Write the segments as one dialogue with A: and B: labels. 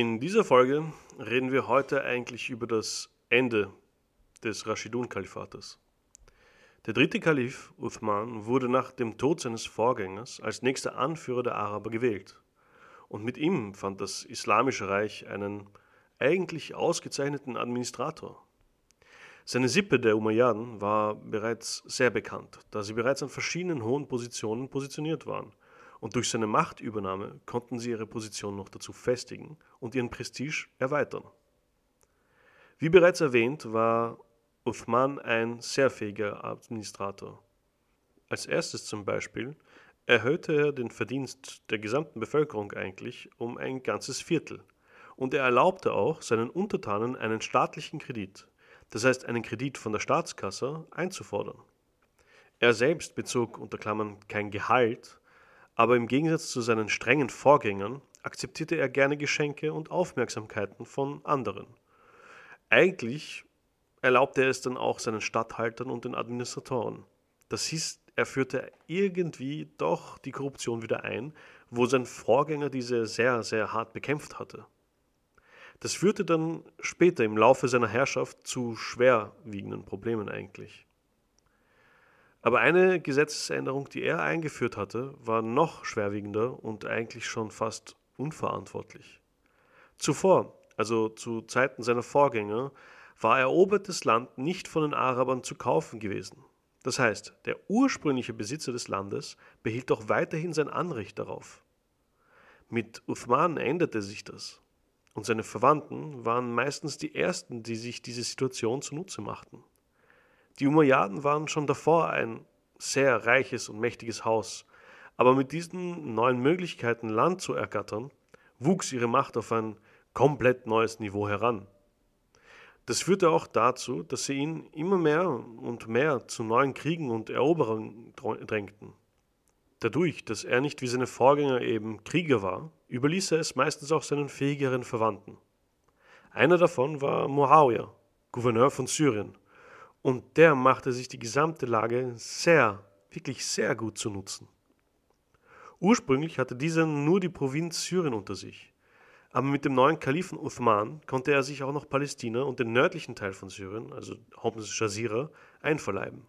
A: In dieser Folge reden wir heute eigentlich über das Ende des Rashidun-Kalifates. Der dritte Kalif, Uthman, wurde nach dem Tod seines Vorgängers als nächster Anführer der Araber gewählt. Und mit ihm fand das Islamische Reich einen eigentlich ausgezeichneten Administrator. Seine Sippe der Umayyaden war bereits sehr bekannt, da sie bereits an verschiedenen hohen Positionen positioniert waren. Und durch seine Machtübernahme konnten sie ihre Position noch dazu festigen und ihren Prestige erweitern. Wie bereits erwähnt, war Uthman ein sehr fähiger Administrator. Als erstes zum Beispiel erhöhte er den Verdienst der gesamten Bevölkerung eigentlich um ein ganzes Viertel. Und er erlaubte auch seinen Untertanen einen staatlichen Kredit, das heißt einen Kredit von der Staatskasse, einzufordern. Er selbst bezog unter Klammern kein Gehalt, aber im Gegensatz zu seinen strengen Vorgängern akzeptierte er gerne Geschenke und Aufmerksamkeiten von anderen. Eigentlich erlaubte er es dann auch seinen Statthaltern und den Administratoren. Das hieß, er führte irgendwie doch die Korruption wieder ein, wo sein Vorgänger diese sehr, sehr hart bekämpft hatte. Das führte dann später im Laufe seiner Herrschaft zu schwerwiegenden Problemen eigentlich. Aber eine Gesetzesänderung, die er eingeführt hatte, war noch schwerwiegender und eigentlich schon fast unverantwortlich. Zuvor, also zu Zeiten seiner Vorgänger, war erobertes Land nicht von den Arabern zu kaufen gewesen. Das heißt, der ursprüngliche Besitzer des Landes behielt auch weiterhin sein Anrecht darauf. Mit Uthman änderte sich das und seine Verwandten waren meistens die Ersten, die sich diese Situation zunutze machten. Die Umayyaden waren schon davor ein sehr reiches und mächtiges Haus, aber mit diesen neuen Möglichkeiten, Land zu ergattern, wuchs ihre Macht auf ein komplett neues Niveau heran. Das führte auch dazu, dass sie ihn immer mehr und mehr zu neuen Kriegen und Eroberungen drängten. Dadurch, dass er nicht wie seine Vorgänger eben Krieger war, überließ er es meistens auch seinen fähigeren Verwandten. Einer davon war Muawiyah, Gouverneur von Syrien, und der machte sich die gesamte Lage sehr, wirklich sehr gut zu nutzen. Ursprünglich hatte dieser nur die Provinz Syrien unter sich, aber mit dem neuen Kalifen Uthman konnte er sich auch noch Palästina und den nördlichen Teil von Syrien, also hauptsächlich Jazira, einverleiben.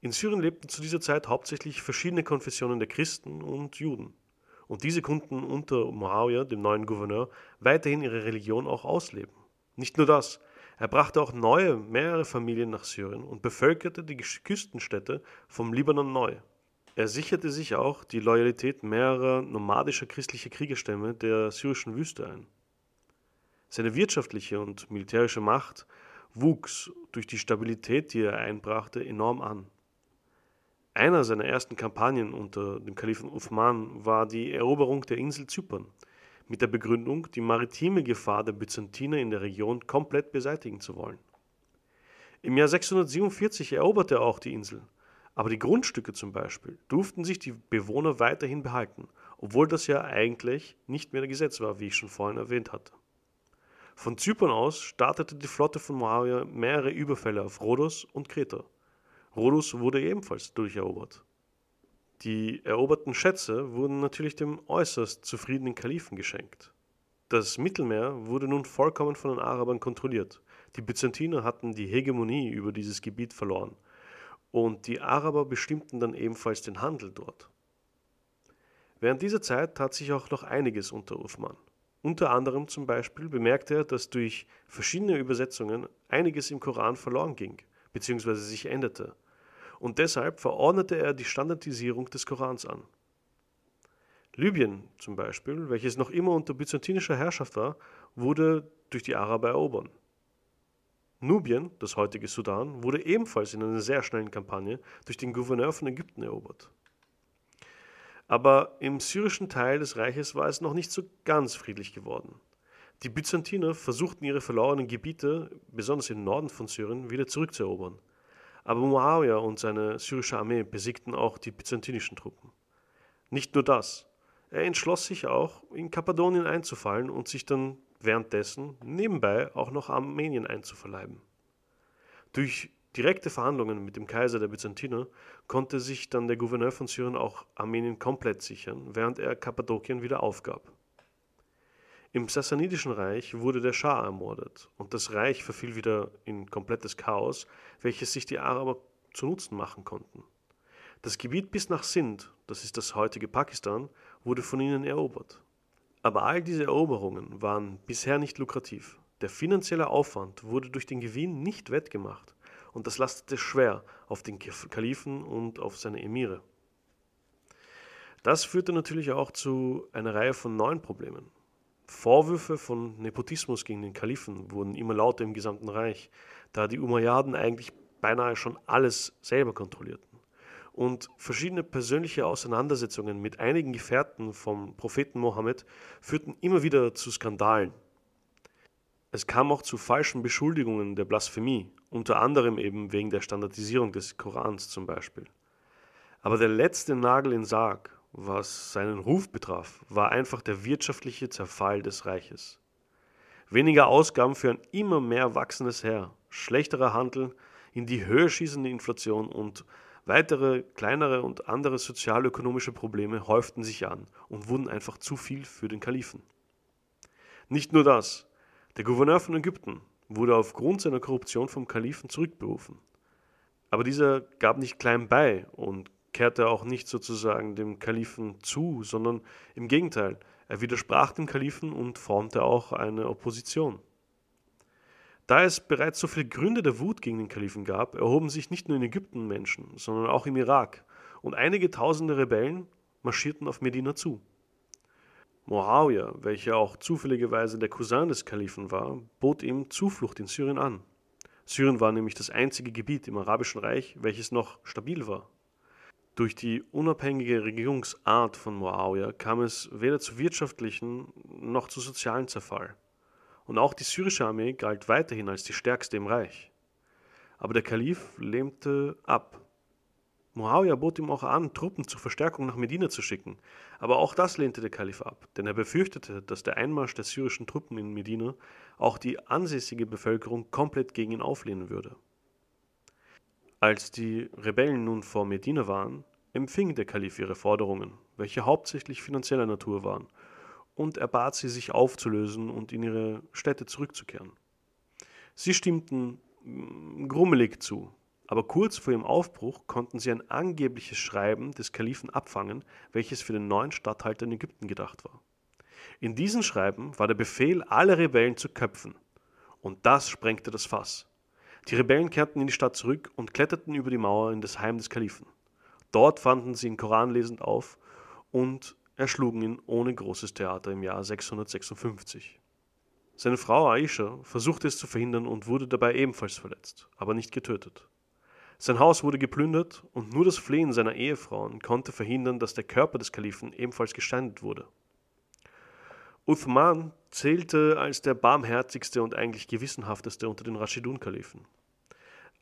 A: In Syrien lebten zu dieser Zeit hauptsächlich verschiedene Konfessionen der Christen und Juden. Und diese konnten unter Muawiyah, dem neuen Gouverneur, weiterhin ihre Religion auch ausleben. Nicht nur das, er brachte auch neue, mehrere Familien nach Syrien und bevölkerte die Küstenstädte vom Libanon neu. Er sicherte sich auch die Loyalität mehrerer nomadischer christlicher Kriegerstämme der syrischen Wüste ein. Seine wirtschaftliche und militärische Macht wuchs durch die Stabilität, die er einbrachte, enorm an. Einer seiner ersten Kampagnen unter dem Kalifen Uthman war die Eroberung der Insel Zypern, mit der Begründung, die maritime Gefahr der Byzantiner in der Region komplett beseitigen zu wollen. Im Jahr 647 eroberte er auch die Insel, aber die Grundstücke zum Beispiel durften sich die Bewohner weiterhin behalten, obwohl das ja eigentlich nicht mehr Gesetz war, wie ich schon vorhin erwähnt hatte. Von Zypern aus startete die Flotte von Moawia mehrere Überfälle auf Rhodos und Kreta Rhodus wurde ebenfalls durcherobert. Die eroberten Schätze wurden natürlich dem äußerst zufriedenen Kalifen geschenkt. Das Mittelmeer wurde nun vollkommen von den Arabern kontrolliert. Die Byzantiner hatten die Hegemonie über dieses Gebiet verloren und die Araber bestimmten dann ebenfalls den Handel dort. Während dieser Zeit tat sich auch noch einiges unter Uthman. Unter anderem zum Beispiel bemerkte er, dass durch verschiedene Übersetzungen einiges im Koran verloren ging bzw. sich änderte und deshalb verordnete er die Standardisierung des Korans an. Libyen zum Beispiel, welches noch immer unter byzantinischer Herrschaft war, wurde durch die Araber erobert. Nubien, das heutige Sudan, wurde ebenfalls in einer sehr schnellen Kampagne durch den Gouverneur von Ägypten erobert. Aber im syrischen Teil des Reiches war es noch nicht so ganz friedlich geworden. Die Byzantiner versuchten ihre verlorenen Gebiete, besonders im Norden von Syrien, wieder zurückzuerobern. Aber Muawiyah und seine syrische Armee besiegten auch die byzantinischen Truppen. Nicht nur das, er entschloss sich auch, in Kappadonien einzufallen und sich dann währenddessen nebenbei auch noch Armenien einzuverleiben. Durch direkte Verhandlungen mit dem Kaiser der Byzantiner konnte sich dann der Gouverneur von Syrien auch Armenien komplett sichern, während er Kappadokien wieder aufgab. Im Sassanidischen Reich wurde der Schah ermordet und das Reich verfiel wieder in komplettes Chaos, welches sich die Araber zu Nutzen machen konnten. Das Gebiet bis nach Sindh, das ist das heutige Pakistan, wurde von ihnen erobert. Aber all diese Eroberungen waren bisher nicht lukrativ. Der finanzielle Aufwand wurde durch den Gewinn nicht wettgemacht und das lastete schwer auf den Kalifen und auf seine Emire. Das führte natürlich auch zu einer Reihe von neuen Problemen. Vorwürfe von Nepotismus gegen den Kalifen wurden immer lauter im gesamten Reich, da die Umayyaden eigentlich beinahe schon alles selber kontrollierten. Und verschiedene persönliche Auseinandersetzungen mit einigen Gefährten vom Propheten Mohammed führten immer wieder zu Skandalen. Es kam auch zu falschen Beschuldigungen der Blasphemie, unter anderem eben wegen der Standardisierung des Korans zum Beispiel. Aber der letzte Nagel in Sarg was seinen Ruf betraf, war einfach der wirtschaftliche Zerfall des Reiches. Weniger Ausgaben für ein immer mehr wachsendes Heer, schlechterer Handel, in die Höhe schießende Inflation und weitere kleinere und andere sozialökonomische Probleme häuften sich an und wurden einfach zu viel für den Kalifen. Nicht nur das, der Gouverneur von Ägypten wurde aufgrund seiner Korruption vom Kalifen zurückberufen. Aber dieser gab nicht klein bei und kehrte auch nicht sozusagen dem Kalifen zu, sondern im Gegenteil, er widersprach dem Kalifen und formte auch eine Opposition. Da es bereits so viele Gründe der Wut gegen den Kalifen gab, erhoben sich nicht nur in Ägypten Menschen, sondern auch im Irak, und einige tausende Rebellen marschierten auf Medina zu. Muawiyah, welcher auch zufälligerweise der Cousin des Kalifen war, bot ihm Zuflucht in Syrien an. Syrien war nämlich das einzige Gebiet im Arabischen Reich, welches noch stabil war. Durch die unabhängige Regierungsart von Muawiyah kam es weder zu wirtschaftlichen noch zu sozialen Zerfall. Und auch die syrische Armee galt weiterhin als die stärkste im Reich. Aber der Kalif lehnte ab. Muawiyah bot ihm auch an, Truppen zur Verstärkung nach Medina zu schicken, aber auch das lehnte der Kalif ab, denn er befürchtete, dass der Einmarsch der syrischen Truppen in Medina auch die ansässige Bevölkerung komplett gegen ihn auflehnen würde. Als die Rebellen nun vor Medina waren, empfing der Kalif ihre Forderungen, welche hauptsächlich finanzieller Natur waren, und er bat sie, sich aufzulösen und in ihre Städte zurückzukehren. Sie stimmten mm, grummelig zu, aber kurz vor ihrem Aufbruch konnten sie ein angebliches Schreiben des Kalifen abfangen, welches für den neuen Statthalter in Ägypten gedacht war. In diesem Schreiben war der Befehl, alle Rebellen zu köpfen, und das sprengte das Fass. Die Rebellen kehrten in die Stadt zurück und kletterten über die Mauer in das Heim des Kalifen. Dort fanden sie ihn koranlesend auf und erschlugen ihn ohne großes Theater im Jahr 656. Seine Frau Aisha versuchte es zu verhindern und wurde dabei ebenfalls verletzt, aber nicht getötet. Sein Haus wurde geplündert und nur das Flehen seiner Ehefrauen konnte verhindern, dass der Körper des Kalifen ebenfalls gesteinigt wurde. Uthman zählte als der barmherzigste und eigentlich gewissenhafteste unter den Rashidun-Kalifen.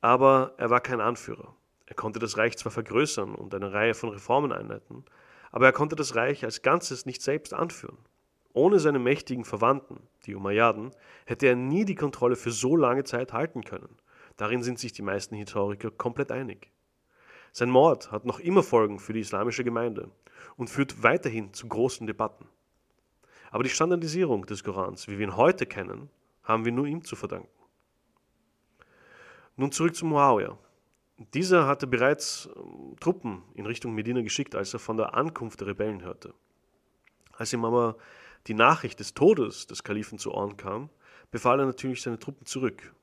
A: Aber er war kein Anführer. Er konnte das Reich zwar vergrößern und eine Reihe von Reformen einleiten, aber er konnte das Reich als Ganzes nicht selbst anführen. Ohne seine mächtigen Verwandten, die Umayyaden, hätte er nie die Kontrolle für so lange Zeit halten können. Darin sind sich die meisten Historiker komplett einig. Sein Mord hat noch immer Folgen für die islamische Gemeinde und führt weiterhin zu großen Debatten. Aber die Standardisierung des Korans, wie wir ihn heute kennen, haben wir nur ihm zu verdanken. Nun zurück zu Muawiyah. Dieser hatte bereits ähm, Truppen in Richtung Medina geschickt, als er von der Ankunft der Rebellen hörte. Als ihm aber die Nachricht des Todes des Kalifen zu Ohren kam, befahl er natürlich seine Truppen zurück.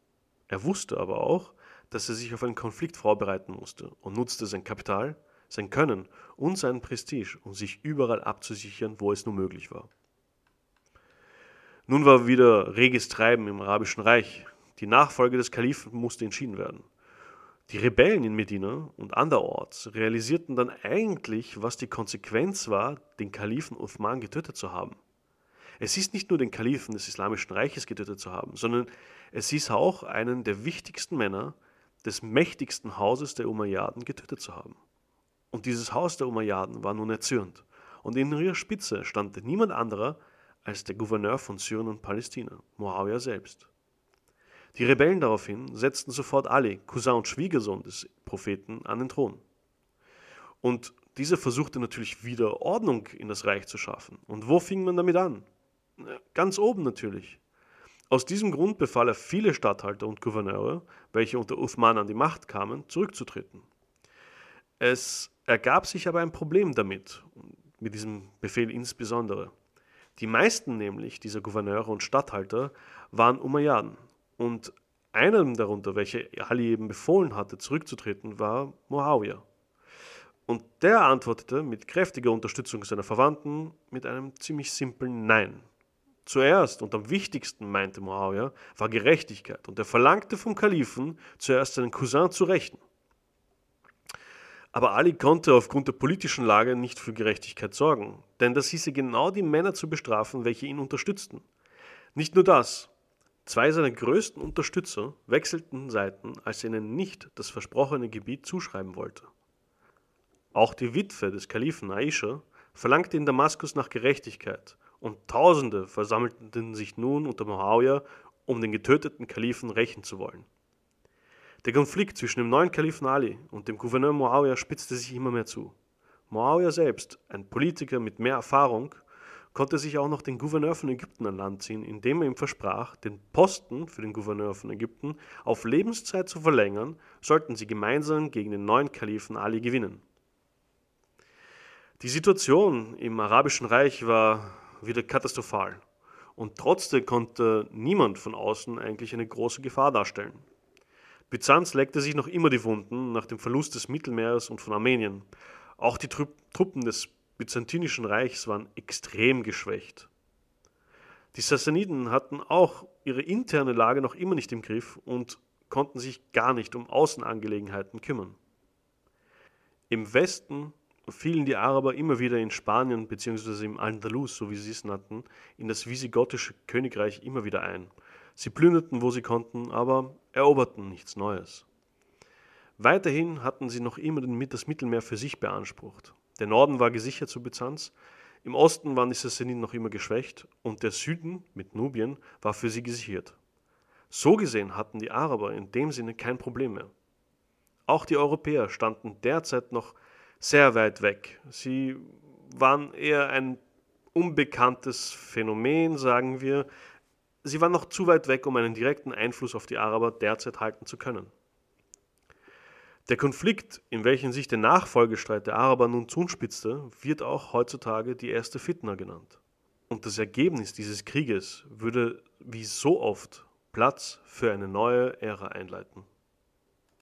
A: Er wusste aber auch, dass er sich auf einen Konflikt vorbereiten musste und nutzte sein Kapital, sein Können und seinen Prestige, um sich überall abzusichern, wo es nur möglich war. Nun war wieder reges Treiben im Arabischen Reich. Die Nachfolge des Kalifen musste entschieden werden. Die Rebellen in Medina und anderorts realisierten dann eigentlich, was die Konsequenz war, den Kalifen Uthman getötet zu haben. Es ist nicht nur den Kalifen des Islamischen Reiches getötet zu haben, sondern es ist auch einen der wichtigsten Männer des mächtigsten Hauses der Umayyaden getötet zu haben. Und dieses Haus der Umayyaden war nun erzürnt. Und in ihrer Spitze stand niemand anderer als der Gouverneur von Syrien und Palästina, Muawiyah selbst. Die Rebellen daraufhin setzten sofort Ali, Cousin und Schwiegersohn des Propheten, an den Thron. Und dieser versuchte natürlich wieder Ordnung in das Reich zu schaffen. Und wo fing man damit an? Ganz oben natürlich. Aus diesem Grund befahl er viele Statthalter und Gouverneure, welche unter Uthman an die Macht kamen, zurückzutreten. Es ergab sich aber ein Problem damit, mit diesem Befehl insbesondere. Die meisten nämlich dieser Gouverneure und Statthalter waren Umayyaden und einer darunter, welcher Ali eben befohlen hatte, zurückzutreten, war Muawiyah. Und der antwortete mit kräftiger Unterstützung seiner Verwandten mit einem ziemlich simplen Nein. Zuerst und am wichtigsten, meinte Muawiyah, war Gerechtigkeit und er verlangte vom Kalifen, zuerst seinen Cousin zu rächen. Aber Ali konnte aufgrund der politischen Lage nicht für Gerechtigkeit sorgen, denn das hieße genau die Männer zu bestrafen, welche ihn unterstützten. Nicht nur das, zwei seiner größten Unterstützer wechselten Seiten, als er ihnen nicht das versprochene Gebiet zuschreiben wollte. Auch die Witwe des Kalifen Aisha verlangte in Damaskus nach Gerechtigkeit und Tausende versammelten sich nun unter Muawiyah, um den getöteten Kalifen rächen zu wollen. Der Konflikt zwischen dem neuen Kalifen Ali und dem Gouverneur Muawiyah spitzte sich immer mehr zu. Muawiyah selbst, ein Politiker mit mehr Erfahrung, konnte sich auch noch den Gouverneur von Ägypten an Land ziehen, indem er ihm versprach, den Posten für den Gouverneur von Ägypten auf Lebenszeit zu verlängern, sollten sie gemeinsam gegen den neuen Kalifen Ali gewinnen. Die Situation im Arabischen Reich war wieder katastrophal und trotzdem konnte niemand von außen eigentlich eine große Gefahr darstellen. Byzanz leckte sich noch immer die Wunden nach dem Verlust des Mittelmeers und von Armenien. Auch die Truppen des Byzantinischen Reichs waren extrem geschwächt. Die Sassaniden hatten auch ihre interne Lage noch immer nicht im Griff und konnten sich gar nicht um Außenangelegenheiten kümmern. Im Westen fielen die Araber immer wieder in Spanien bzw. im Andalus, so wie sie es nannten, in das visigothische Königreich immer wieder ein – Sie plünderten, wo sie konnten, aber eroberten nichts Neues. Weiterhin hatten sie noch immer das Mittelmeer für sich beansprucht. Der Norden war gesichert zu Byzanz, im Osten waren die Sassaniden noch immer geschwächt und der Süden mit Nubien war für sie gesichert. So gesehen hatten die Araber in dem Sinne kein Problem mehr. Auch die Europäer standen derzeit noch sehr weit weg. Sie waren eher ein unbekanntes Phänomen, sagen wir, sie waren noch zu weit weg, um einen direkten Einfluss auf die Araber derzeit halten zu können. Der Konflikt, in welchen sich der Nachfolgestreit der Araber nun zuspitzte, wird auch heutzutage die erste Fitna genannt. Und das Ergebnis dieses Krieges würde wie so oft Platz für eine neue Ära einleiten.